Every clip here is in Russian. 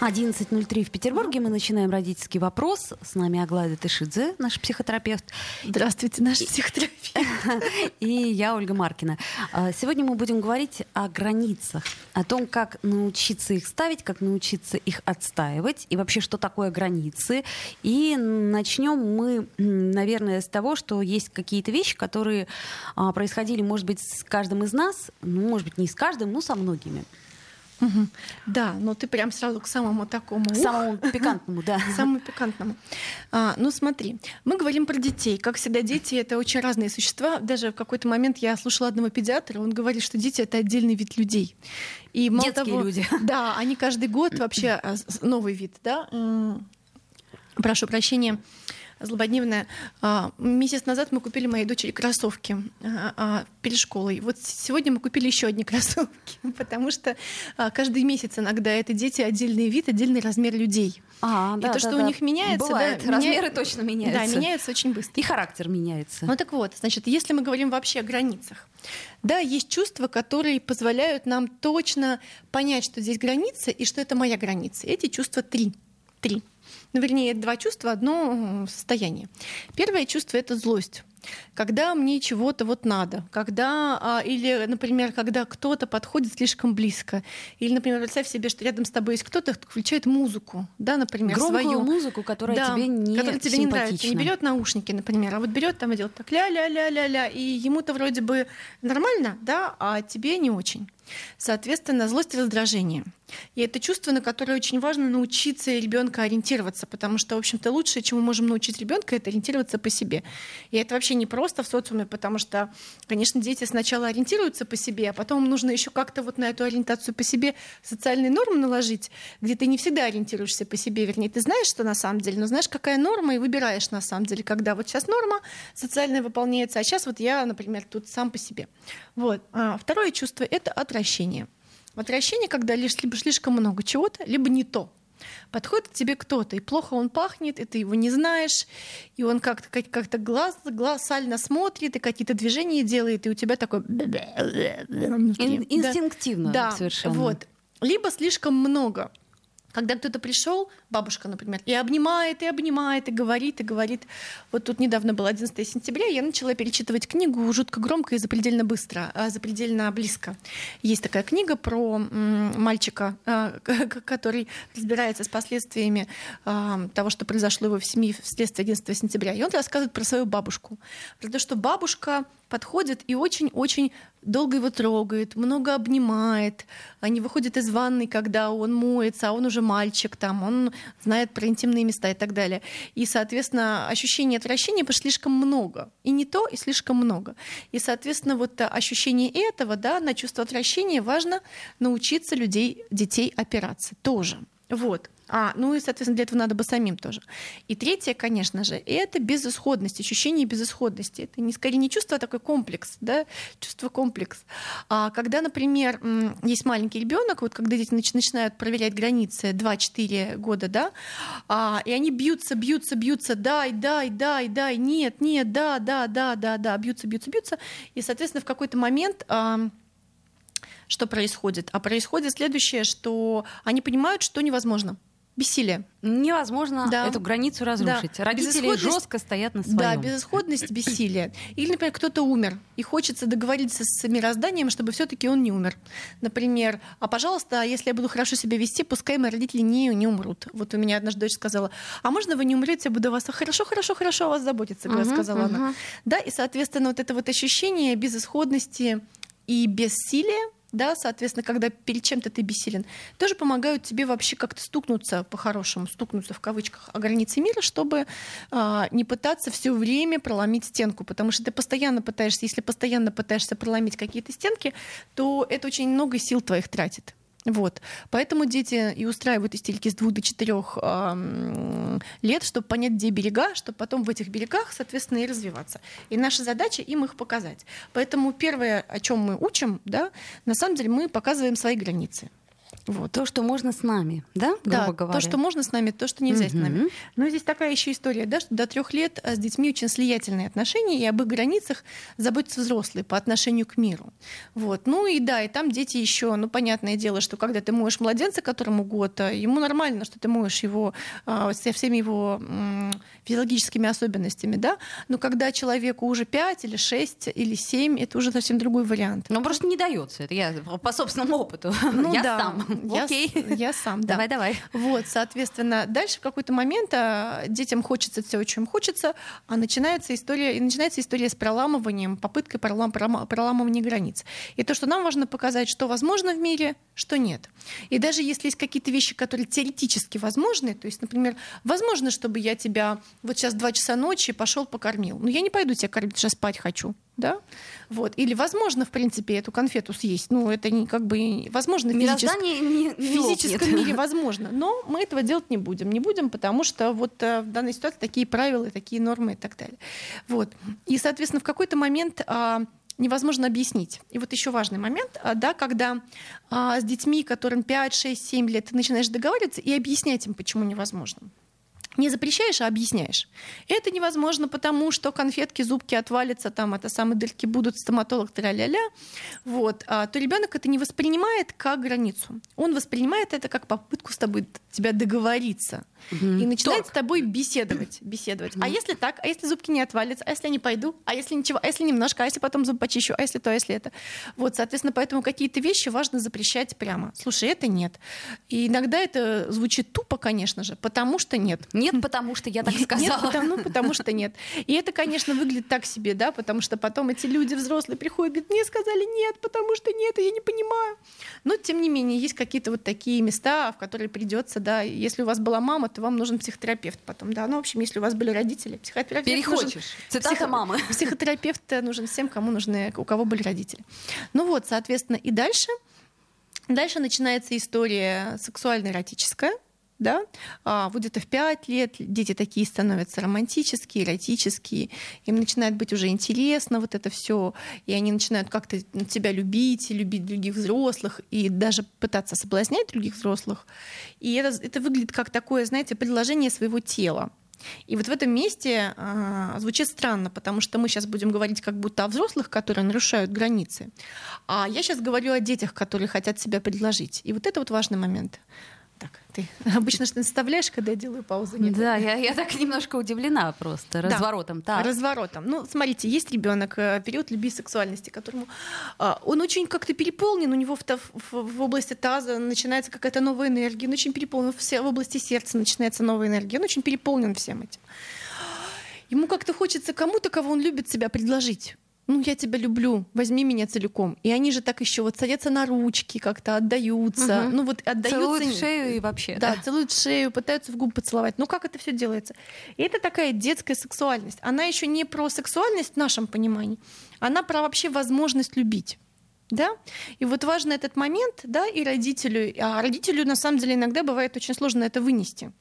11.03 в Петербурге. Мы начинаем родительский вопрос. С нами Аглая Тышидзе, наш психотерапевт. Здравствуйте, наш психотерапевт. И я, Ольга Маркина. А, сегодня мы будем говорить о границах, о том, как научиться их ставить, как научиться их отстаивать, и вообще, что такое границы. И начнем мы, наверное, с того, что есть какие-то вещи, которые а, происходили, может быть, с каждым из нас, ну, может быть, не с каждым, но со многими. Угу. Да, но ты прям сразу к самому такому... Самому пикантному, да. Самому пикантному. А, ну смотри, мы говорим про детей. Как всегда, дети — это очень разные существа. Даже в какой-то момент я слушала одного педиатра, он говорит, что дети — это отдельный вид людей. И мало Детские того, люди. Да, они каждый год вообще а, новый вид, да. Прошу прощения злободневная. А, месяц назад мы купили моей дочери кроссовки а, а, перед школой. Вот сегодня мы купили еще одни кроссовки, потому что каждый месяц иногда это дети отдельный вид, отдельный размер людей. А, да, и то, да, что да. у них меняется, Бывает. да, размеры меня... точно меняются. Да, меняется очень быстро. И характер меняется. Ну так вот, значит, если мы говорим вообще о границах, да, есть чувства, которые позволяют нам точно понять, что здесь граница и что это моя граница. Эти чувства три. Три ну, вернее, два чувства, одно состояние. Первое чувство — это злость когда мне чего-то вот надо, когда, а, или, например, когда кто-то подходит слишком близко, или, например, представь себе, что рядом с тобой есть кто-то, кто включает музыку, да, например, Громкую свою музыку, которая да, тебе не которая тебе не нравится, не берет наушники, например, а вот берет там и делает так ля-ля-ля-ля-ля, и ему-то вроде бы нормально, да, а тебе не очень. Соответственно, злость и раздражение. И это чувство, на которое очень важно научиться ребенка ориентироваться, потому что, в общем-то, лучшее, чему можем научить ребенка, это ориентироваться по себе. И это вообще не просто в социуме, потому что, конечно, дети сначала ориентируются по себе, а потом нужно еще как-то вот на эту ориентацию по себе социальные нормы наложить, где ты не всегда ориентируешься по себе, вернее, ты знаешь, что на самом деле, но знаешь, какая норма, и выбираешь на самом деле, когда вот сейчас норма социальная выполняется, а сейчас вот я, например, тут сам по себе. Вот. А второе чувство — это отвращение. Отвращение, когда лишь либо слишком много чего-то, либо не то. Подходит к тебе кто-то, и плохо он пахнет, и ты его не знаешь, и он как-то как глаз, глаз сально смотрит, и какие-то движения делает, и у тебя такой... Инстинктивно да, совершенно. Вот. Либо слишком много когда кто-то пришел, бабушка, например, и обнимает, и обнимает, и говорит, и говорит. Вот тут недавно был 11 сентября, я начала перечитывать книгу жутко громко и запредельно быстро, а запредельно близко. Есть такая книга про мальчика, а, который разбирается с последствиями а, того, что произошло его в семье вследствие 11 сентября. И он рассказывает про свою бабушку. Про то, что бабушка подходит и очень-очень долго его трогает, много обнимает. Они выходят из ванной, когда он моется, а он уже мальчик, там, он знает про интимные места и так далее. И, соответственно, ощущение отвращения потому слишком много. И не то, и слишком много. И, соответственно, вот ощущение этого, да, на чувство отвращения важно научиться людей, детей опираться тоже. Вот. А, ну и, соответственно, для этого надо бы самим тоже. И третье, конечно же, это безысходность, ощущение безысходности. Это не скорее не чувство, а такой комплекс, да, чувство комплекс. А когда, например, есть маленький ребенок, вот когда дети начинают проверять границы 2-4 года, да, а, и они бьются, бьются, бьются, дай, дай, дай, дай, нет, нет, да, да, да, да, да, бьются, бьются, бьются, и, соответственно, в какой-то момент а, что происходит? А происходит следующее, что они понимают, что невозможно бессилие. Невозможно да. эту границу разрушить. Да. Родители жестко стоят на своем. Да, безысходность, бессилие. Или, например, кто-то умер, и хочется договориться с мирозданием, чтобы все-таки он не умер. Например, а пожалуйста, если я буду хорошо себя вести, пускай мои родители не, не умрут. Вот у меня одна дочь сказала, а можно вы не умрете, я буду о вас хорошо, хорошо, хорошо о вас заботиться, uh-huh, сказала uh-huh. она. Да, и, соответственно, вот это вот ощущение безысходности и бессилия, да, соответственно, когда перед чем-то ты бессилен, тоже помогают тебе вообще как-то стукнуться по-хорошему, стукнуться в кавычках о границе мира, чтобы а, не пытаться все время проломить стенку, потому что ты постоянно пытаешься, если постоянно пытаешься проломить какие-то стенки, то это очень много сил твоих тратит. Вот. Поэтому дети и устраивают истерики с двух до четырех лет, чтобы понять, где берега, чтобы потом в этих берегах, соответственно, и развиваться. И наша задача им их показать. Поэтому первое, о чем мы учим, да, на самом деле мы показываем свои границы. Вот. То, что можно с нами, да, грубо да, говоря? то, что можно с нами, то, что нельзя угу. с нами. Но здесь такая еще история, да, что до трех лет с детьми очень слиятельные отношения, и об их границах заботятся взрослые по отношению к миру. Вот. Ну и да, и там дети еще, ну, понятное дело, что когда ты моешь младенца, которому год, а ему нормально, что ты моешь его а, со всеми его физиологическими особенностями, да, но когда человеку уже 5 или 6 или 7, это уже совсем другой вариант. Ну, просто не дается это, я по собственному опыту. Ну, я да. сам. Я, Окей. я сам, да. Давай, давай. Вот, соответственно, дальше в какой-то момент а, детям хочется все, чем хочется, а начинается история, и начинается история с проламыванием, попыткой пролам, проламывания границ. И то, что нам важно показать, что возможно в мире, что нет. И даже если есть какие-то вещи, которые теоретически возможны, то есть, например, возможно, чтобы я тебя вот сейчас два часа ночи пошел покормил, но я не пойду тебя кормить, сейчас спать хочу да, вот, или возможно, в принципе, эту конфету съесть, ну, это не как бы, возможно, в физическом, не, не в физическом мире возможно, но мы этого делать не будем, не будем, потому что вот э, в данной ситуации такие правила, такие нормы и так далее, вот, и, соответственно, в какой-то момент а, невозможно объяснить. И вот еще важный момент, а, да, когда а, с детьми, которым 5, 6, 7 лет, ты начинаешь договариваться и объяснять им, почему невозможно не запрещаешь, а объясняешь. Это невозможно, потому что конфетки, зубки отвалятся, там это самые дырки будут, стоматолог, тра-ля-ля. Вот. А, то ребенок это не воспринимает как границу. Он воспринимает это как попытку с тобой тебя договориться. Угу. И начинает Торг. с тобой беседовать. беседовать. Угу. А если так? А если зубки не отвалятся? А если я не пойду? А если ничего? А если немножко? А если потом зуб почищу? А если то, а если это? Вот, соответственно, поэтому какие-то вещи важно запрещать прямо. Слушай, это нет. И иногда это звучит тупо, конечно же, потому что нет. Нет, потому что я так сказала. Нет, потому, потому что нет. И это, конечно, выглядит так себе, да, потому что потом эти люди взрослые приходят, говорят, мне сказали нет, потому что нет, я не понимаю. Но, тем не менее, есть какие-то вот такие места, в которые придется, да, если у вас была мама, то вам нужен психотерапевт потом, да. Ну, в общем, если у вас были родители, психотерапевт Переходишь. нужен. Цитата психо... мамы. Психотерапевт нужен всем, кому нужны, у кого были родители. Ну вот, соответственно, и дальше Дальше начинается история сексуально-эротическая, да, а, вот где-то в пять лет дети такие становятся романтические, эротические, им начинает быть уже интересно вот это все, и они начинают как-то тебя любить, любить других взрослых, и даже пытаться соблазнять других взрослых. И это, это выглядит как такое, знаете, предложение своего тела. И вот в этом месте э, звучит странно, потому что мы сейчас будем говорить как будто о взрослых, которые нарушают границы. А я сейчас говорю о детях, которые хотят себя предложить. И вот это вот важный момент. Так, ты обычно что наставляешь, когда я делаю паузу? Нет? Да, я, я так немножко удивлена просто разворотом. Да, так. разворотом. Ну, смотрите, есть ребенок, э, период любви и сексуальности, которому а, он очень как-то переполнен, у него в, в, в области таза начинается какая-то новая энергия, он очень переполнен, в, в области сердца начинается новая энергия, он очень переполнен всем этим. Ему как-то хочется кому-то, кого он любит, себя предложить ну, я тебя люблю, возьми меня целиком. И они же так еще вот садятся на ручки, как-то отдаются. Угу. Ну, вот отдаются. Целуют в шею и вообще. Да, да, целуют в шею, пытаются в губы поцеловать. Ну, как это все делается? И это такая детская сексуальность. Она еще не про сексуальность в нашем понимании, она про вообще возможность любить. Да? И вот важно этот момент, да, и родителю. А родителю, на самом деле, иногда бывает очень сложно это вынести.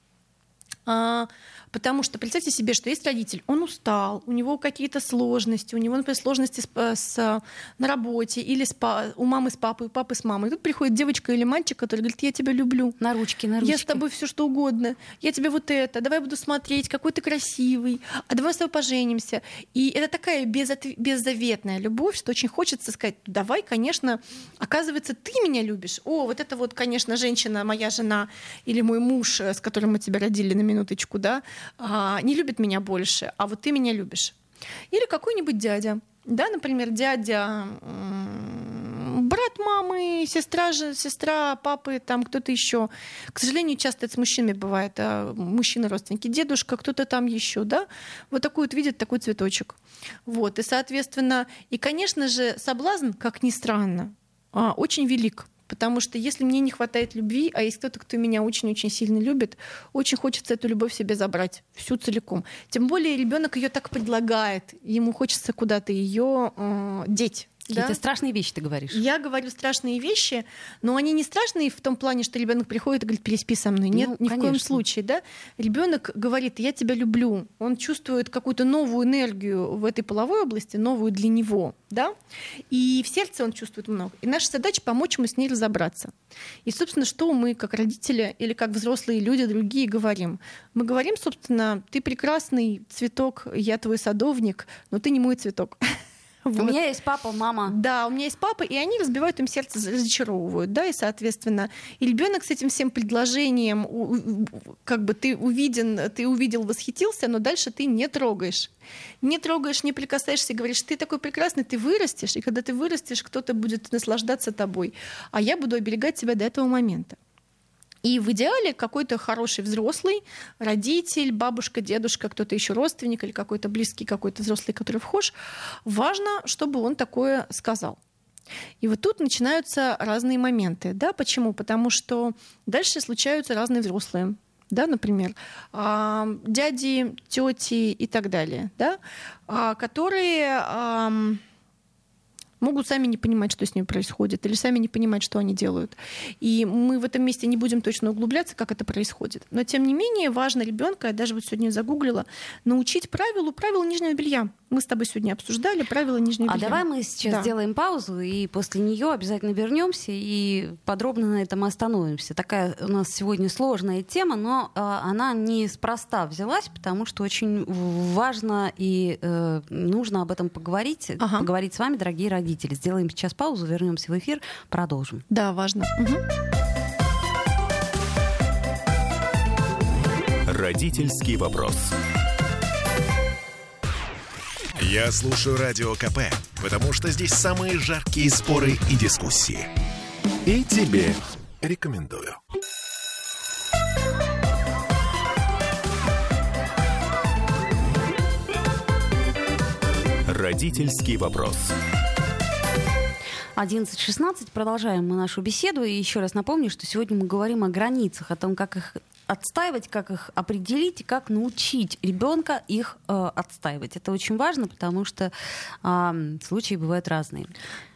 А, Потому что представьте себе, что есть родитель, он устал, у него какие-то сложности, у него, например, сложности с, э, с, на работе или с, у мамы с папой, у папы с мамой. И тут приходит девочка или мальчик, который говорит, я тебя люблю. На ручки, на ручки. Я с тобой все что угодно. Я тебе вот это, давай буду смотреть, какой ты красивый, а давай с тобой поженимся. И это такая безотв... беззаветная любовь, что очень хочется сказать, давай, конечно, оказывается, ты меня любишь. О, вот это вот, конечно, женщина, моя жена или мой муж, э, с которым мы тебя родили на минуточку, да, а, не любит меня больше, а вот ты меня любишь. Или какой-нибудь дядя. Да, например, дядя, брат мамы, сестра, сестра папы, там кто-то еще. К сожалению, часто это с мужчинами бывает, а мужчины родственники, дедушка, кто-то там еще, да. Вот такой вот видит такой цветочек. Вот, и, соответственно, и, конечно же, соблазн, как ни странно, а, очень велик. Потому что если мне не хватает любви, а есть кто-то, кто меня очень-очень сильно любит, очень хочется эту любовь себе забрать всю целиком. Тем более ребенок ее так предлагает, ему хочется куда-то ее э, деть. Какие-то да? страшные вещи ты говоришь. Я говорю страшные вещи, но они не страшные в том плане, что ребенок приходит и говорит, переспи со мной. Нет, Ну, ни в коем случае, да. Ребенок говорит, я тебя люблю. Он чувствует какую-то новую энергию в этой половой области, новую для него, да. И в сердце он чувствует много. И наша задача помочь ему с ней разобраться. И, собственно, что мы, как родители или как взрослые люди другие, говорим? Мы говорим, собственно, ты прекрасный цветок, я твой садовник, но ты не мой цветок. У Вот. меня есть папа, мама. Да, у меня есть папа, и они разбивают им сердце, разочаровывают, да, и соответственно, и ребенок с этим всем предложением, как бы ты увиден, ты увидел, восхитился, но дальше ты не трогаешь, не трогаешь, не прикасаешься, и говоришь, ты такой прекрасный, ты вырастешь, и когда ты вырастешь, кто-то будет наслаждаться тобой, а я буду оберегать тебя до этого момента. И в идеале какой-то хороший взрослый, родитель, бабушка, дедушка, кто-то еще родственник или какой-то близкий, какой-то взрослый, который вхож, важно, чтобы он такое сказал. И вот тут начинаются разные моменты. Да? Почему? Потому что дальше случаются разные взрослые. Да, например, а, дяди, тети и так далее, да, а, которые могут сами не понимать, что с ними происходит, или сами не понимать, что они делают. И мы в этом месте не будем точно углубляться, как это происходит. Но тем не менее важно ребенка, я даже вот сегодня загуглила, научить правилу правил нижнего белья. Мы с тобой сегодня обсуждали правила нижнего А белья. давай мы сейчас Да. сделаем паузу и после нее обязательно вернемся и подробно на этом остановимся. Такая у нас сегодня сложная тема, но э, она неспроста взялась, потому что очень важно и э, нужно об этом поговорить, Ага. поговорить с вами, дорогие родители. Сделаем сейчас паузу, вернемся в эфир, продолжим. Да, важно. Мгм. Родительский вопрос. Я слушаю Радио КП, потому что здесь самые жаркие споры и дискуссии. И тебе рекомендую. Родительский вопрос. 11.16, продолжаем мы нашу беседу. И еще раз напомню, что сегодня мы говорим о границах, о том, как их отстаивать, как их определить и как научить ребенка их э, отстаивать. Это очень важно, потому что э, случаи бывают разные.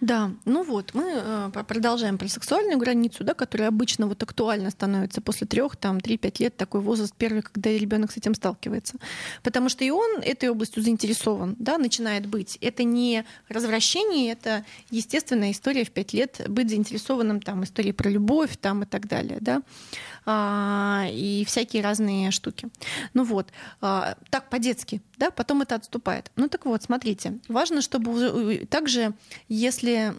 Да, ну вот, мы э, продолжаем про сексуальную границу, да, которая обычно вот актуально становится после трех, там, 3-5 лет, такой возраст первый, когда ребенок с этим сталкивается. Потому что и он этой областью заинтересован, да, начинает быть. Это не развращение, это естественная история в 5 лет быть заинтересованным, там, историей про любовь, там, и так далее, да, А, и всякие разные штуки. Ну вот, а, так по-детски, да, потом это отступает. Ну так вот, смотрите, важно, чтобы уже- у- также, если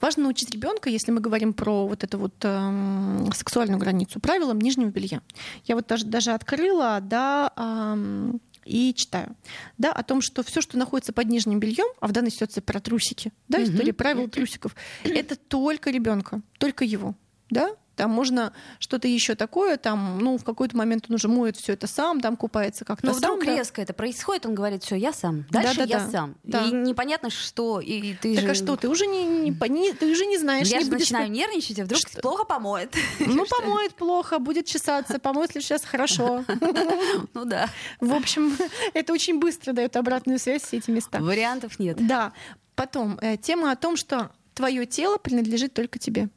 важно научить ребенка, если мы говорим про вот эту вот эм, сексуальную границу, правилам нижнего белья. Я вот даже, даже открыла, да, и читаю, да, о том, что все, что находится под нижним бельем, а в данной ситуации про трусики, да, история правил трусиков, это только ребенка, только его, да, там можно что-то еще такое, там, ну, в какой-то момент он уже моет все это сам, там купается как-то Но сам. вдруг да. резко это происходит, он говорит, все, я сам. Дальше я Да-да-да. сам. Да. И непонятно, что. И, ты Так же... а что, ты уже не, не, не- ты уже не знаешь, Я не же будешь- начинаю нервничать, а вдруг Что? плохо помоет. Ну, помоет плохо, будет чесаться, помоет ли сейчас хорошо. Ну да. В общем, это очень быстро дает обратную связь все эти места. Вариантов нет. Да. Потом, э, тема о том, что твое тело принадлежит только тебе.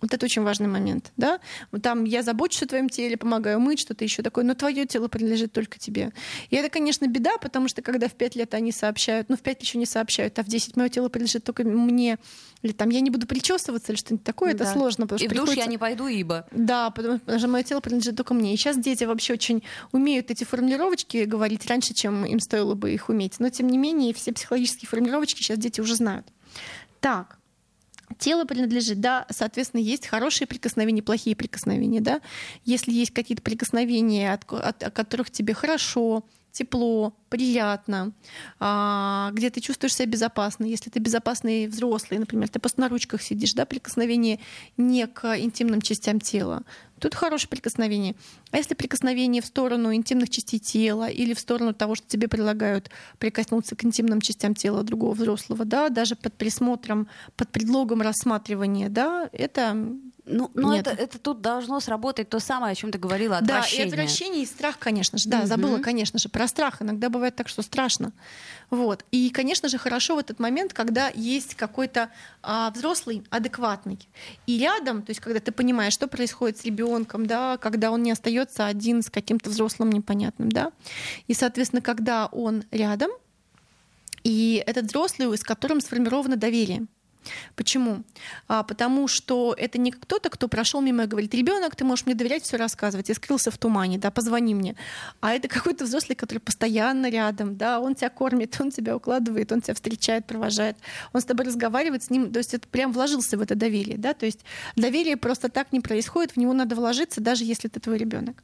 Вот это очень важный момент, да? Вот там я забочусь о твоем теле, помогаю мыть, что-то еще такое, но твое тело принадлежит только тебе. И это, конечно, беда, потому что когда в 5 лет они сообщают, ну в 5 еще не сообщают, а в 10 мое тело принадлежит только мне, или там я не буду причесываться или что-нибудь такое, это Да. сложно, потому И что в душ я не пойду, ибо. да, потому что мое тело принадлежит только мне. И сейчас дети вообще очень умеют эти формулировочки говорить раньше, чем им стоило бы их уметь. Но тем не менее, все психологические формулировочки сейчас дети уже знают. Так. Тело принадлежит, да, соответственно, есть хорошие прикосновения, плохие прикосновения, да. Если есть какие-то прикосновения, от, от- от которых тебе хорошо, тепло, приятно, а, где ты чувствуешь себя безопасно. Если ты безопасный взрослый, например, ты просто на ручках сидишь, да, прикосновение не к интимным частям тела. Тут хорошее прикосновение. А если прикосновение в сторону интимных частей тела или в сторону того, что тебе предлагают прикоснуться к интимным частям тела другого взрослого, да, даже под присмотром, под предлогом рассматривания, да, это Ну, но Нет. это, это тут должно сработать то самое, о чем ты говорила, Да, отвращение. и отвращение, и страх, конечно же. Да, Мгм. забыла, конечно же, про страх. Иногда бывает так, что страшно. Вот. И, конечно же, хорошо в этот момент, когда есть какой-то а, взрослый, адекватный. И рядом, то есть когда ты понимаешь, что происходит с ребенком, да, когда он не остается один с каким-то взрослым непонятным, да. И, соответственно, когда он рядом, и этот взрослый, с которым сформировано доверие. Почему? А, потому что это не кто-то, кто прошел мимо и говорит, ребенок, ты можешь мне доверять, все рассказывать, я скрылся в тумане, да, позвони мне. А это какой-то взрослый, который постоянно рядом, да, он тебя кормит, он тебя укладывает, он тебя встречает, провожает, он с тобой разговаривает с ним, то есть это прям вложился в это доверие, да, то есть доверие просто так не происходит, в него надо вложиться, даже если это твой ребенок.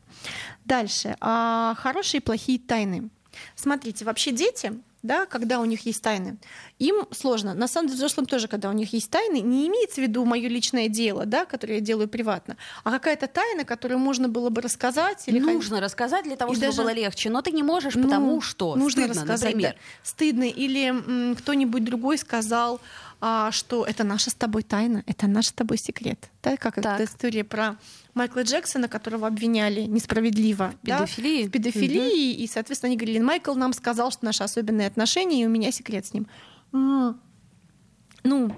Дальше. А, хорошие и плохие тайны. Смотрите, вообще дети, да, когда у них есть тайны, им сложно. На самом деле, взрослым тоже, когда у них есть тайны, не имеется в виду мое личное дело, да, которое я делаю приватно, а какая-то тайна, которую можно было бы рассказать. Или Нужно рассказать для того, И чтобы даже- было легче, но ты не можешь, Ну, потому что нужно стыдно, рассказать, например. да. Стыдно. Или м, кто-нибудь другой сказал, а, что это наша с тобой тайна, это наш с тобой секрет. Да, как Так. эта история про Майкла Джексона, которого обвиняли несправедливо. да, Педофилии? в педофилии. И, соответственно, они говорили, Майкл нам сказал, что наши особенные отношения, и у меня секрет с ним. Ну,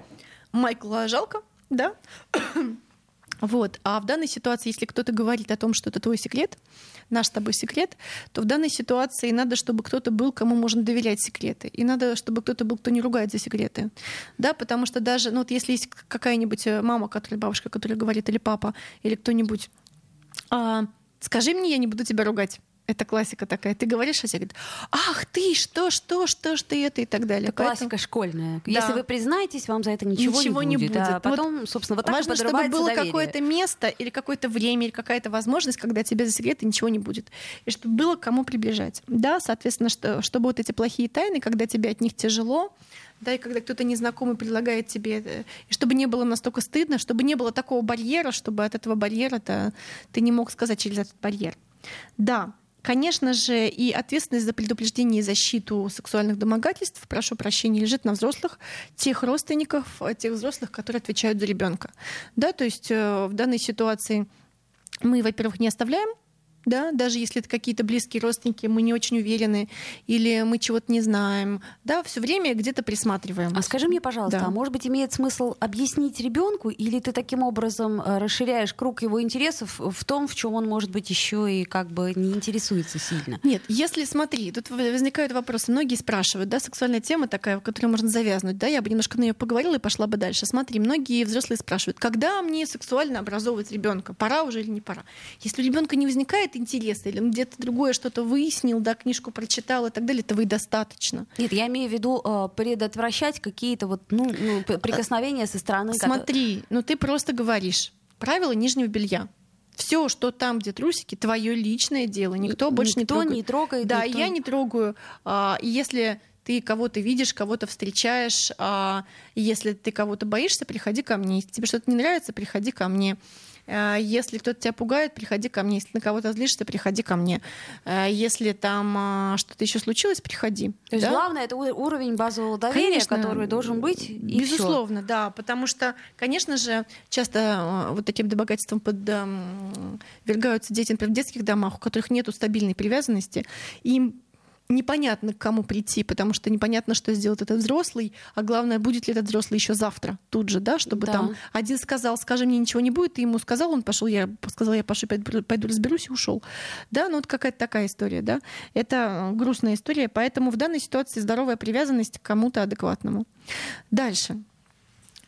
Майкла жалко, да? Вот. А в данной ситуации, если кто-то говорит о том, что это твой секрет, наш с тобой секрет, то в данной ситуации надо, чтобы кто-то был, кому можно доверять секреты. И надо, чтобы кто-то был, кто не ругает за секреты. Да, потому что даже, ну вот если есть какая-нибудь э, мама, которая, бабушка, которая говорит, или папа, или кто-нибудь, «А, скажи мне, я не буду тебя ругать. Это классика такая. Ты говоришь, а тебе говорят, ах ты, что, что, что, что это и так далее. Это классика школьная. Да. Если вы признаетесь, вам за это ничего, Ничего не не будет. А будет. потом, собственно, вот так Важно, чтобы было какое-то место или какое-то время, или какая-то возможность, когда тебе за секреты ничего не будет. И чтобы было к кому приближать. Да, соответственно, что, чтобы вот эти плохие тайны, когда тебе от них тяжело, да, и когда кто-то незнакомый предлагает тебе, это, и чтобы не было настолько стыдно, чтобы не было такого барьера, чтобы от этого барьера ты не мог сказать через этот барьер. Да, Конечно же, и ответственность за предупреждение и защиту сексуальных домогательств, прошу прощения, лежит на взрослых, тех родственников, э, тех взрослых, которые отвечают за ребенка. Да, то есть э, в данной ситуации мы, во-первых, не оставляем да, даже если это какие-то близкие родственники, мы не очень уверены, или мы чего-то не знаем, да, все время где-то присматриваем. А скажи мне, пожалуйста, Да. а может быть имеет смысл объяснить ребенку, или ты таким образом э, расширяешь круг его интересов в том, в чем он может быть еще и как бы не интересуется сильно? Нет, если смотри, тут возникают вопросы. Многие спрашивают, да, сексуальная тема такая, в которой можно завязнуть, да, я бы немножко на нее поговорила и пошла бы дальше. Смотри, многие взрослые спрашивают, когда мне сексуально образовывать ребенка, пора уже или не пора? Если у ребенка не возникает интереса, или он где-то другое что-то выяснил, да, книжку прочитал и так далее, этого и достаточно. Нет, я имею в виду э, предотвращать какие-то вот ну, ну, п- прикосновения со стороны. Смотри, ну ты просто говоришь правила нижнего белья. Все, что там, где трусики, твое личное дело. Никто больше не Никто трогает. не трогает. Да, никто- я не трогаю. А, и если ты кого-то видишь, кого-то встречаешь, а, и если ты кого-то боишься, приходи ко мне. Если тебе что-то не нравится, приходи ко мне. А, Если кто-то тебя пугает, приходи ко мне. Если на кого-то злишься, приходи ко мне. А, Если там а, что-то еще случилось, приходи. То есть Да? главное это уровень базового доверия, Конечно, который должен быть. и всё. Безусловно, да, потому что, конечно же, часто э, вот таким домогательством подвергаются дети, например, в детских домах, у которых нет стабильной привязанности, им непонятно, к кому прийти, потому что непонятно, что сделает этот взрослый, а главное, будет ли этот взрослый еще завтра тут же, да, чтобы Да. там один сказал, скажи мне, ничего не будет, ты ему сказал, он пошел, я сказала, я пошел, пойду, пойду разберусь и ушел. Да, ну вот какая-то такая история, да. Это э, грустная история, поэтому в данной ситуации здоровая привязанность к кому-то адекватному. Дальше.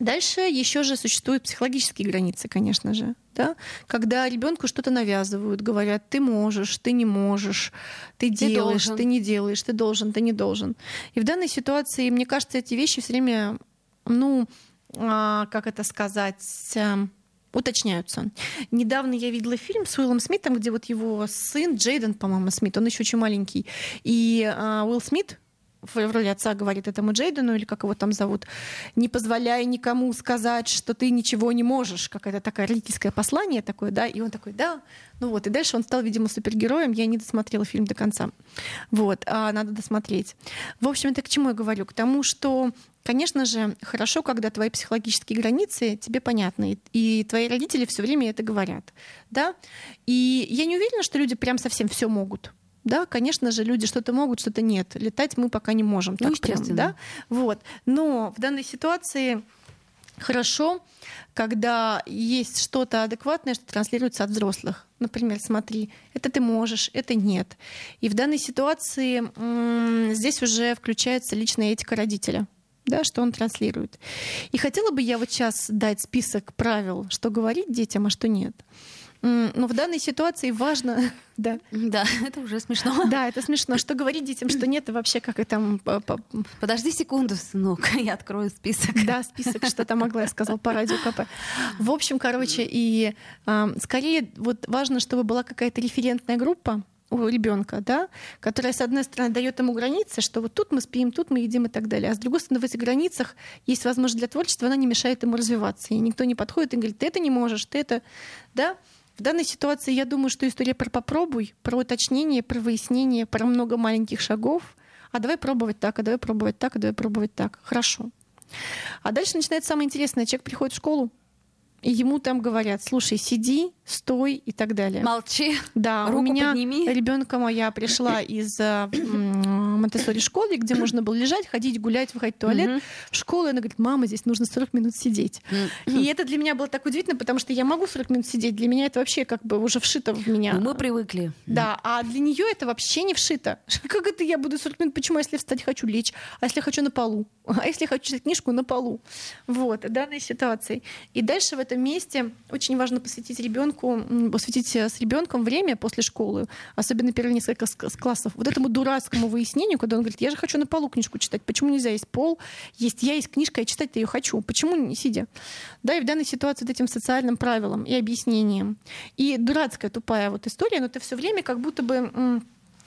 Дальше еще же существуют психологические границы, конечно же, да? когда ребенку что-то навязывают, говорят, ты можешь, ты не можешь, ты, Ты делаешь, должен. ты не делаешь, ты должен, ты не должен. И в данной ситуации, мне кажется, эти вещи все время, ну, а, как это сказать, эм, уточняются. Недавно я видела фильм с Уиллом Смитом, где вот его сын Джейден, по-моему, Смит, он еще очень маленький, и а, Уилл Смит в роли отца говорит этому Джейдену, или как его там зовут, не позволяй никому сказать, что ты ничего не можешь, как это такое родительское послание такое, да, и он такой, да, ну вот, и дальше он стал, видимо, супергероем, я не досмотрела фильм до конца, вот, а надо досмотреть. В общем, это к чему я говорю? К тому, что Конечно же, хорошо, когда твои психологические границы тебе понятны, и твои родители все время это говорят, да. И я не уверена, что люди прям совсем все могут. Да, конечно же, люди что-то могут, что-то нет. Летать мы пока не можем. Ну, так прям, да? Вот. Но в данной ситуации хорошо, когда есть что-то адекватное, что транслируется от взрослых. Например, смотри, это ты можешь, это нет. И в данной ситуации здесь уже включается личная этика родителя да, что он транслирует. И хотела бы я вот сейчас дать список правил, что говорить детям, а что нет. Но в данной ситуации важно, да. Да, это уже смешно. Да, это смешно. Что говорить детям, что нет, и вообще как это... Подожди секунду, сынок, я открою список. Да, список, что там могла, я сказал по радио КП. В общем, короче, и э, скорее вот важно, чтобы была какая-то референтная группа, у ребенка, да, которая, с одной стороны, дает ему границы, что вот тут мы спим, тут мы едим и так далее. А с другой стороны, в этих границах есть возможность для творчества, она не мешает ему развиваться. И никто не подходит и говорит, ты это не можешь, ты это, да. В данной ситуации я думаю, что история про попробуй, про уточнение, про выяснение, про много маленьких шагов. А давай пробовать так, а давай пробовать так, а давай пробовать так. Хорошо. А дальше начинается самое интересное. Человек приходит в школу, и ему там говорят, слушай, сиди, стой и так далее. Молчи. Да, Руку у меня подними. ребенка моя пришла из э, Монтессори школы, где можно было лежать, ходить, гулять, выходить в туалет. В школу она говорит, мама, здесь нужно 40 минут сидеть. И это для меня было так удивительно, потому что я могу 40 минут сидеть. Для меня это вообще как бы уже вшито в меня. Мы привыкли. Да, а для нее это вообще не вшито. Как это я буду 40 минут? Почему, если встать хочу лечь? А если хочу на полу? А если хочу читать книжку на полу? Вот, данной ситуации. И дальше в этом месте очень важно посвятить ребенку, посвятить э, с ребенком время после школы, особенно первые несколько с классов, вот этому дурацкому выяснению, когда он говорит, я же хочу на полу книжку читать, почему нельзя есть пол, есть я, есть книжка, я читать-то ее хочу, почему не сидя? Да, и в данной ситуации вот этим социальным правилам и объяснением. И дурацкая тупая вот история, но ты все время как будто бы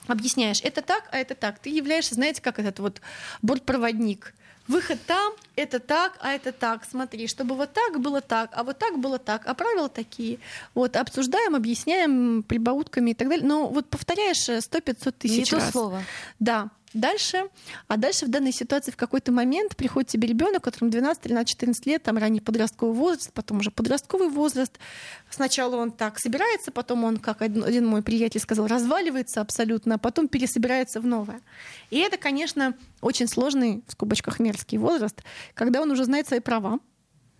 объясняешь, это так, а это так. Ты являешься, знаете, как этот вот бортпроводник. Выход там, это так, а это так. Смотри, чтобы вот так было так, а вот так было так, а правила такие. Вот, обсуждаем, объясняем прибаутками и так далее. Но вот повторяешь э, сто пятьсот Не тысяч то раз. слово. Да. Дальше, а дальше в данной ситуации в какой-то момент приходит тебе ребенок, которому 12, 13, 14 лет, там ранний подростковый возраст, потом уже подростковый возраст. Сначала он так собирается, потом он, как один, мой приятель сказал, разваливается абсолютно, а потом пересобирается в новое. И это, конечно, очень сложный, в скобочках, мерзкий возраст, когда он уже знает свои права.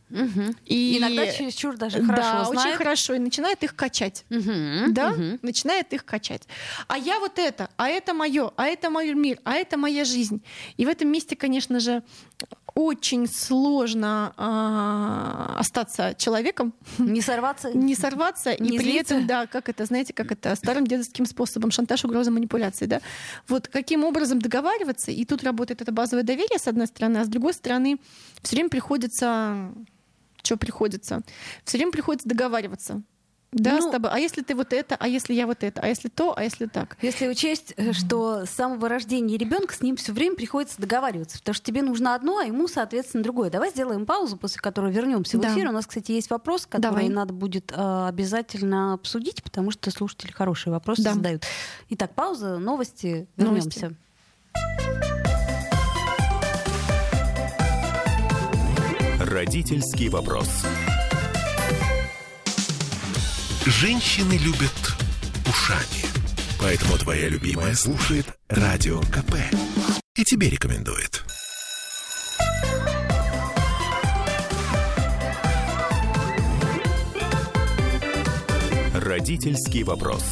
Мгм. И Иногда чересчур даже да, хорошо очень знает. хорошо, и начинает их качать Мгм, да, мгм. начинает их качать. А я вот это, а это мое, а это мой мир, а это моя жизнь. И в этом месте, конечно же, очень сложно а, остаться человеком, Не сорваться. не сорваться, и Не при злиться. этом, да, как это, знаете, как это, старым дедовским способом, шантаж, угроза, манипуляции, да. Вот каким образом договариваться, и тут работает это базовое доверие, с одной стороны, а с другой стороны, все время приходится, что приходится? Все время приходится договариваться. Да, Ну, с тобой. А если ты вот это, а если я вот это, а если то, а если так? Если учесть, э, что с самого рождения ребенка с ним все время приходится договариваться, потому что тебе нужно одно, а ему, соответственно, другое. Давай сделаем паузу, после которой вернемся в Да. эфир. У нас, кстати, есть вопрос, который Давай. надо будет э, обязательно обсудить, потому что слушатели хорошие вопросы Да. задают. Итак, пауза, новости, Новости. Родительский вопрос. Женщины любят ушами. Поэтому твоя любимая слушает Радио КП. И тебе рекомендует. Родительский вопрос.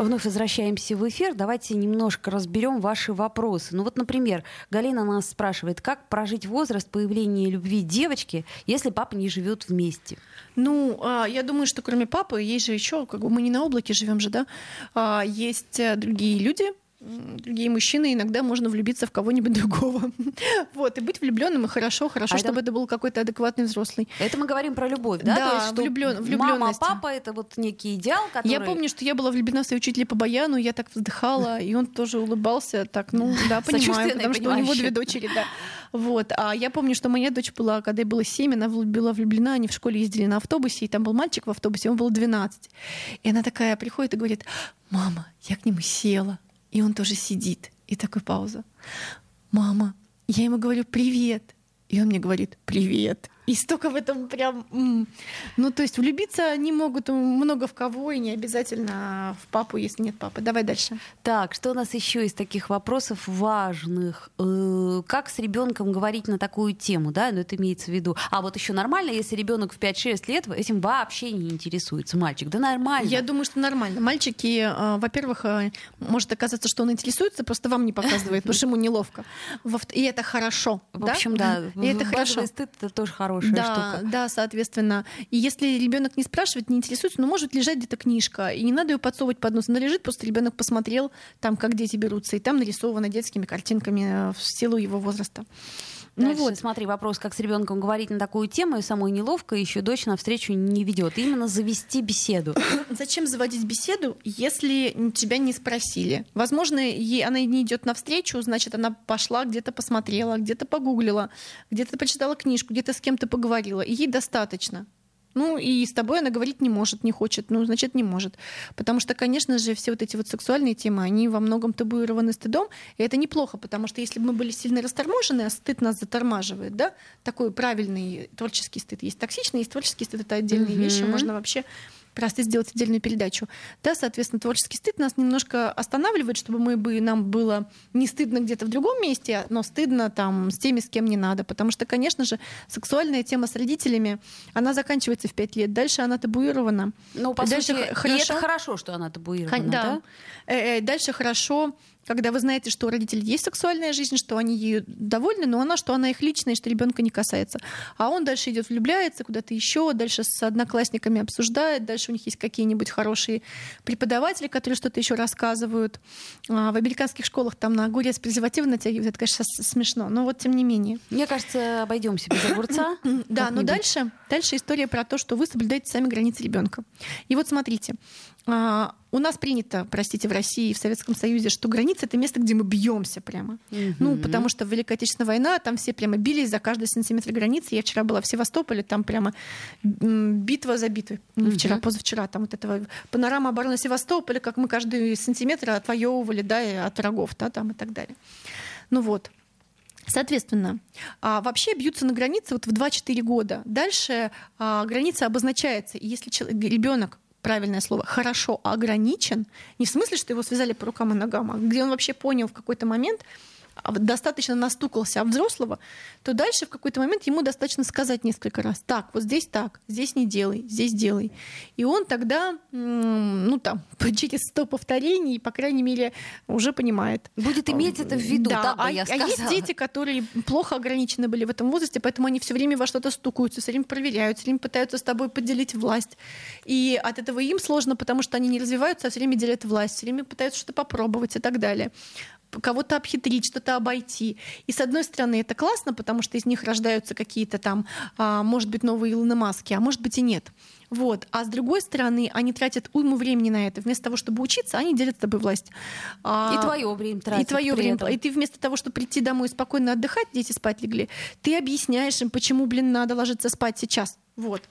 Вновь возвращаемся в эфир. Давайте немножко разберем ваши вопросы. Ну вот, например, Галина нас спрашивает, как прожить возраст появления любви девочки, если папа не живет вместе? Ну, а, я думаю, что кроме папы есть же еще, как бы мы не на облаке живем же, да, а, есть э, другие люди, другие мужчины, иногда можно влюбиться в кого-нибудь другого. Вот, и быть влюбленным и хорошо, хорошо, А чтобы это- это был какой-то адекватный взрослый. Это мы говорим про любовь, да? Да, То есть, что влюблён- Мама, папа — это вот некий идеал, который... Я помню, что я была влюблена в своего учителя по баяну, я так вздыхала, и он тоже улыбался, так, ну, да, понимаю, потому что у него две дочери, да. Вот, а я помню, что моя дочь была, когда ей было 7, она была влюблена, они в школе ездили на автобусе, и там был мальчик в автобусе, ему было 12. И она такая приходит и говорит, мама, я к нему села, и он тоже сидит. И такая пауза. Мама, я ему говорю привет, и он мне говорит привет. И столько в этом прям... Ну, то есть влюбиться они могут много в кого, и не обязательно в папу, если нет папы. Давай дальше. Так, что у нас еще из таких вопросов важных? Э, Как с ребенком говорить на такую тему, да? Ну, это имеется в виду. А вот еще нормально, если ребенок в 5-6 лет этим вообще не интересуется, мальчик. Да нормально. Я думаю, что нормально. Мальчики, э, во-первых, э, может оказаться, что он интересуется, просто вам не показывает, потому что ему неловко. И это хорошо. В общем, да. И это хорошо. стыд это тоже хорошая да, штука. да, соответственно. И если ребенок не спрашивает, не интересуется, ну, может лежать где-то книжка, и не надо ее подсовывать под нос. Она лежит, просто ребенок посмотрел, там, как дети берутся, и там нарисовано детскими картинками э, в силу его возраста. Ну вот, смотри, вопрос, как с ребенком говорить на такую тему, и самой неловко, еще дочь навстречу не ведет. Именно завести беседу. зачем заводить беседу, если тебя не спросили? Возможно, ей она не идет навстречу, значит, она пошла где-то посмотрела, где-то погуглила, где-то почитала книжку, где-то с кем-то поговорила, и ей достаточно. Ну, и с тобой она говорить не может, не хочет, ну, значит, не может. Потому что, конечно же, все вот эти вот сексуальные темы, они во многом табуированы стыдом, и это неплохо, потому что если бы мы были сильно расторможены, а стыд нас затормаживает, да, такой правильный творческий стыд. Есть токсичный, есть творческий стыд, это отдельные Мгм. вещи, можно вообще просто сделать отдельную передачу. Да, соответственно, творческий стыд нас немножко останавливает, чтобы мы бы, нам было не стыдно где-то в другом месте, но стыдно там с теми, с кем не надо. Потому что, конечно же, сексуальная тема с родителями, она заканчивается в пять лет. Дальше она табуирована. Ну, по Дальше сути, х- и хорошо. это хорошо, что она табуирована, да? да. Э, э, Дальше хорошо, когда вы знаете, что у родителей есть сексуальная жизнь, что они ею довольны, но она, что она их личная, и что ребенка не касается. А он дальше идет, влюбляется куда-то еще, дальше с одноклассниками обсуждает, дальше у них есть какие-нибудь хорошие преподаватели, которые что-то еще рассказывают. А В американских школах там на огурец презервативы натягивают, это, конечно, смешно, но вот тем не менее. Мне кажется, обойдемся без огурца. Да, но дальше, дальше история про то, что вы соблюдаете сами границы ребенка. И вот смотрите, у нас принято, простите, в России и в Советском Союзе, что граница это место, где мы бьемся прямо. Ну, Мгм. потому что Великая Отечественная война, там все прямо бились за каждый сантиметр границы. Я вчера была в Севастополе, там прямо битва за битвой. Не вчера, Мгм. позавчера, там вот этого панорама обороны Севастополя, как мы каждый сантиметр отвоевывали, да, и от врагов, да, там и так далее. Ну вот. Соответственно, а, вообще бьются на границе вот в 2-4 года. Дальше а, граница обозначается. И если ребенок правильное слово, хорошо ограничен, не в смысле, что его связали по рукам и ногам, а где он вообще понял в какой-то момент, достаточно настукался от взрослого, то дальше в какой-то момент ему достаточно сказать несколько раз, так, вот здесь так, здесь не делай, здесь делай. И он тогда, ну там, через 100 повторений, по крайней мере, уже понимает. Будет иметь это в виду, Да, а, а есть дети, которые плохо ограничены были в этом возрасте, поэтому они все время во что-то стукаются, все время проверяют, все время пытаются с тобой поделить власть. И от этого им сложно, потому что они не развиваются, а все время делят власть, все время пытаются что-то попробовать и так далее кого-то обхитрить, что-то обойти. И с одной стороны это классно, потому что из них рождаются какие-то там, а, может быть, новые Илоны Маски, а может быть и нет. Вот. А с другой стороны, они тратят уйму времени на это. Вместо того, чтобы учиться, они делят с тобой власть. А, И твое время тратить и твое время. этом. И ты вместо того, чтобы прийти домой и спокойно отдыхать, дети спать легли, ты объясняешь им, почему, блин, надо ложиться спать сейчас. Вот.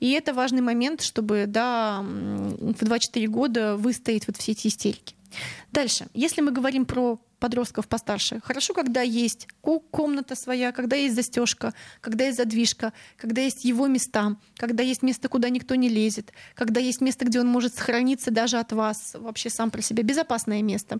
И это важный момент, чтобы да, в 2-4 года выстоять вот все эти истерики. Дальше. Если мы говорим про подростков постарше. Хорошо, когда есть комната своя, когда есть застежка, когда есть задвижка, когда есть его места, когда есть место, куда никто не лезет, когда есть место, где он может сохраниться даже от вас, вообще сам про себя, безопасное место,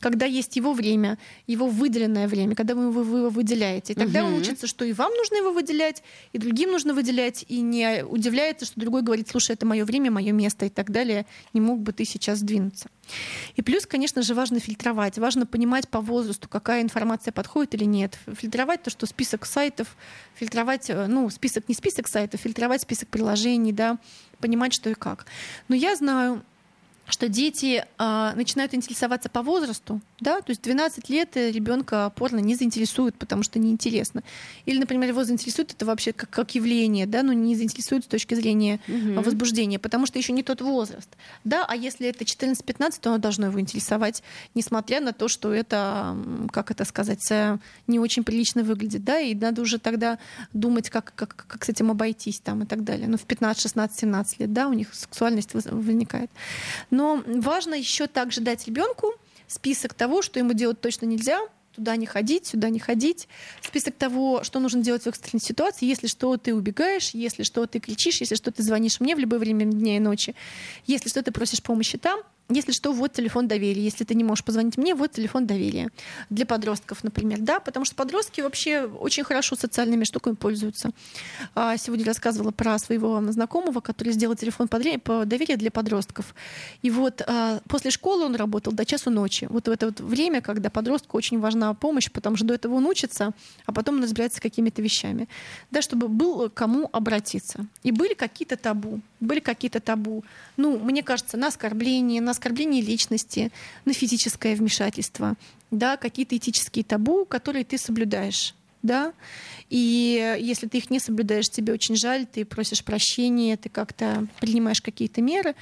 когда есть его время, его выделенное время, когда вы, вы- вы его выделяете. И тогда он Мгм. учится, что и вам нужно его выделять, и другим нужно выделять, и не удивляется, что другой говорит, слушай, это мое время, мое место и так далее, не мог бы ты сейчас сдвинуться. И плюс, конечно же, важно фильтровать, важно понимать по возрасту, какая информация подходит или нет. Фильтровать то, что список сайтов, фильтровать, э, ну, список, не список сайтов, фильтровать список приложений, да, понимать, что и как. Но я знаю что дети э, начинают интересоваться по возрасту, да, то есть 12 лет ребенка порно не заинтересует, потому что неинтересно. Или, например, его заинтересует это вообще как, как явление, да, но не заинтересует с точки зрения угу. возбуждения, потому что еще не тот возраст. Да, а если это 14-15, то оно должно его интересовать, несмотря на то, что это, как это сказать, не очень прилично выглядит, да, и надо уже тогда думать, как, как, как с этим обойтись там и так далее. Ну, в 15, 16, 17 лет, да, у них сексуальность возникает. Но важно еще также дать ребенку список того, что ему делать точно нельзя, туда не ходить, сюда не ходить. Список того, что нужно делать в экстренной ситуации. Если что, ты убегаешь, если что, ты кричишь, если что, ты звонишь мне в любое время дня и ночи. Если что, ты просишь помощи там. Если что, вот телефон доверия. Если ты не можешь позвонить мне, вот телефон доверия. Для подростков, например, да, потому что подростки вообще очень хорошо социальными штуками пользуются. А, сегодня рассказывала про своего знакомого, который сделал телефон доверия для подростков. И вот а, после школы он работал до часу ночи. Вот в это вот время, когда подростку очень важна помощь, потому что до этого он учится, а потом он разбирается какими-то вещами. Да, чтобы был кому обратиться. И были какие-то табу. Были какие-то табу. Ну, мне кажется, на оскорбление, на оскорбление личности, на физическое вмешательство, да, какие-то этические табу, которые ты соблюдаешь. Да? И если ты их не соблюдаешь, тебе очень жаль, ты просишь прощения, ты как-то принимаешь какие-то меры.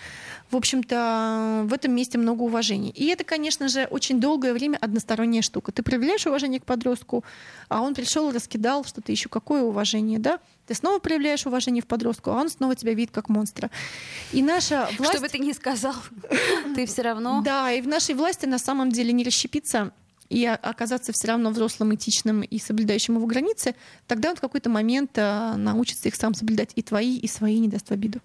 В общем-то, в этом месте много уважения. И это, конечно же, очень долгое время односторонняя штука. Ты проявляешь уважение к подростку, а он пришел и раскидал что-то еще. Какое уважение, да? Ты снова проявляешь уважение в подростку, а он снова тебя видит как монстра. И наша власть... Что бы ты ни сказал, ты все равно... Да, и в нашей власти на самом деле не расщепиться и оказаться все равно взрослым, этичным и соблюдающим его границы, тогда он в какой-то момент э, научится их сам соблюдать и твои, и свои, не даст в обиду.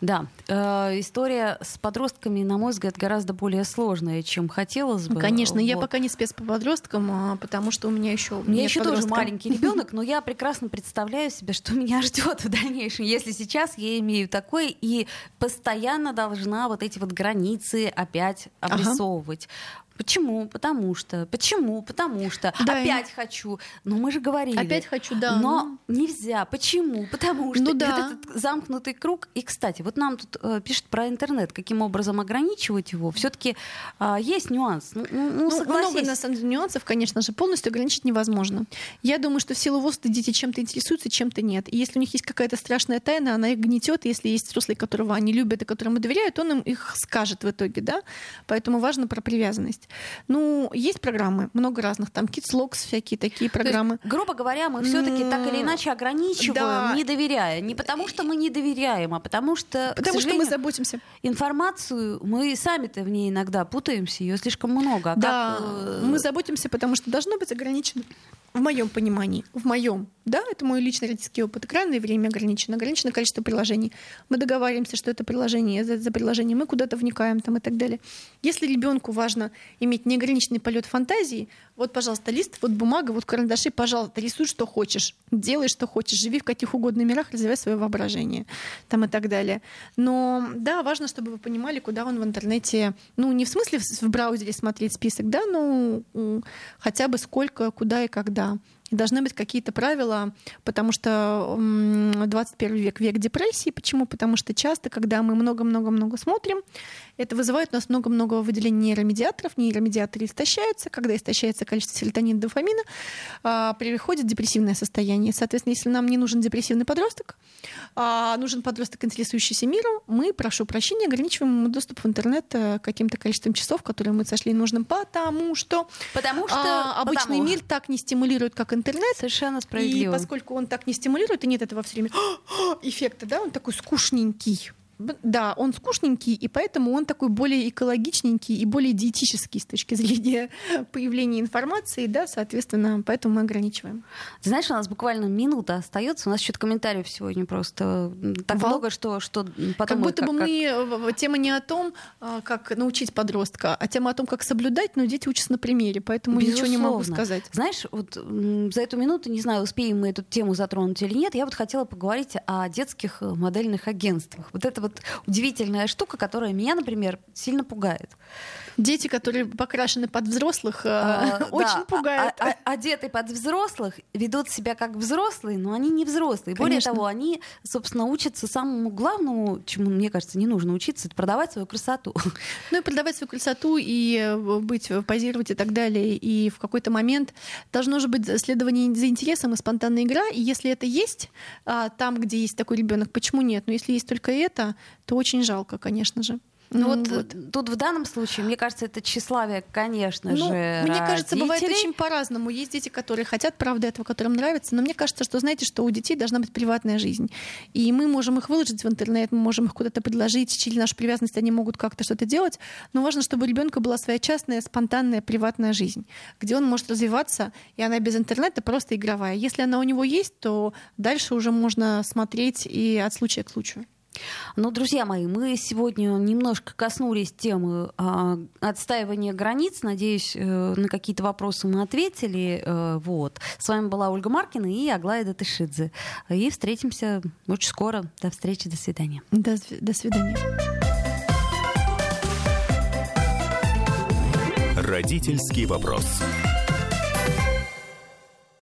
Да, э, история с подростками, на мой взгляд, гораздо более сложная, чем хотелось бы. Конечно, вот. я пока не спец по подросткам, а, потому что у меня еще у меня еще тоже маленький ребенок, но я прекрасно представляю себе, что меня ждет в дальнейшем, если сейчас я имею такое и постоянно должна вот эти вот границы опять обрисовывать. Ага. Почему? Потому что. Почему? Потому что. Да, Опять и... хочу. Но мы же говорили. Опять хочу, да. Но ну... нельзя. Почему? Потому что ну, да. этот замкнутый круг. И, кстати, вот нам тут э, пишут про интернет, каким образом ограничивать его. Все-таки э, а, есть нюанс. Ну, ну, ну, ну много на самом деле нюансов, конечно же, полностью ограничить невозможно. Я думаю, что в силу возраста дети чем-то интересуются, чем-то нет. И если у них есть какая-то страшная тайна, она их гнетет. Если есть взрослый, которого они любят и которому доверяют, он им их скажет в итоге, да. Поэтому важно про привязанность есть. Ну, есть программы, много разных, там Kids Logs, всякие такие программы. есть, грубо говоря, мы все-таки так или иначе ограничиваем, да. не доверяя. Не потому, что мы не доверяем, а потому что, потому что мы заботимся. Информацию мы сами-то в ней иногда путаемся, ее слишком много. А да, как... Э, мы заботимся, потому что должно быть ограничено в моем понимании, в моем, да, это мой личный родительский опыт. Экранное время ограничено, ограничено количество приложений. Мы договариваемся, что это приложение, за, за приложение мы куда-то вникаем там и так далее. Если ребенку важно иметь неограниченный полет фантазии, вот, пожалуйста, лист, вот бумага, вот карандаши, пожалуйста, рисуй, что хочешь, делай, что хочешь, живи в каких угодно мирах, развивай свое воображение там и так далее. Но да, важно, чтобы вы понимали, куда он в интернете, ну, не в смысле в браузере смотреть список, да, но хотя бы сколько, куда и когда да. И должны быть какие-то правила, потому что 21 век — век депрессии. Почему? Потому что часто, когда мы много-много-много смотрим, это вызывает у нас много-много выделения нейромедиаторов. Нейромедиаторы истощаются. Когда истощается количество серотонина, дофамина, а, приходит депрессивное состояние. Соответственно, если нам не нужен депрессивный подросток, а нужен подросток, интересующийся миром, мы, прошу прощения, ограничиваем ему доступ в интернет э, каким-то количеством часов, которые мы сошли нужным, потому что, потому что а, обычный потому... мир так не стимулирует, как интернет. Совершенно справедливо. И поскольку он так не стимулирует, и нет этого все время эффекта, да, он такой скучненький. Да, он скучненький, и поэтому он такой более экологичненький и более диетический с точки зрения появления информации, да, соответственно, поэтому мы ограничиваем. Знаешь, у нас буквально минута остается, у нас еще комментариев сегодня просто так Вал... много, что, что потом... Как будто как, бы как... мы... Тема не о том, а, как научить подростка, а тема о том, как соблюдать, но дети учатся на примере, поэтому Безусловно. ничего не могу сказать. Знаешь, вот за эту минуту, не знаю, успеем мы эту тему затронуть или нет, я вот хотела поговорить о детских э, модельных агентствах. Вот это вот удивительная штука, которая меня, например, сильно пугает. Дети, которые покрашены под взрослых, э, А, очень да, пугают. а- а- Одеты под взрослых, ведут себя как взрослые, но они не взрослые. Более Конечно. того, они, собственно, учатся самому главному, чему, мне кажется, не нужно учиться, это продавать свою красоту. Ну и продавать свою красоту, и э, быть, э, позировать и так далее. И в какой-то момент должно же быть следование за интересом и спонтанная игра. И если это есть а, там, где есть такой ребенок, почему нет? Но если есть только это, то очень жалко, конечно же. Ну М, вот, э, тут в данном случае, мне кажется, это тщеславие, конечно Ну, же, мне кажется, бывает родителей. очень по-разному. Есть дети, которые хотят, правда, этого, которым нравится, но мне кажется, что, знаете, что у детей должна быть приватная жизнь. И мы можем их выложить в интернет, мы можем их куда-то предложить, через нашу привязанность они могут как-то что-то делать, но важно, чтобы у ребенка была своя частная, спонтанная, приватная жизнь, где он может развиваться, и она без интернета просто игровая. Если она у него есть, то дальше уже можно смотреть и от случая к случаю. Ну, друзья мои, мы сегодня немножко коснулись темы а, отстаивания границ. Надеюсь, э, на какие-то вопросы мы ответили. Э, вот. С вами была Ольга Маркина и Аглая Датышидзе. И встретимся очень скоро. До встречи, до свидания. До, до свидания. Родительский вопрос.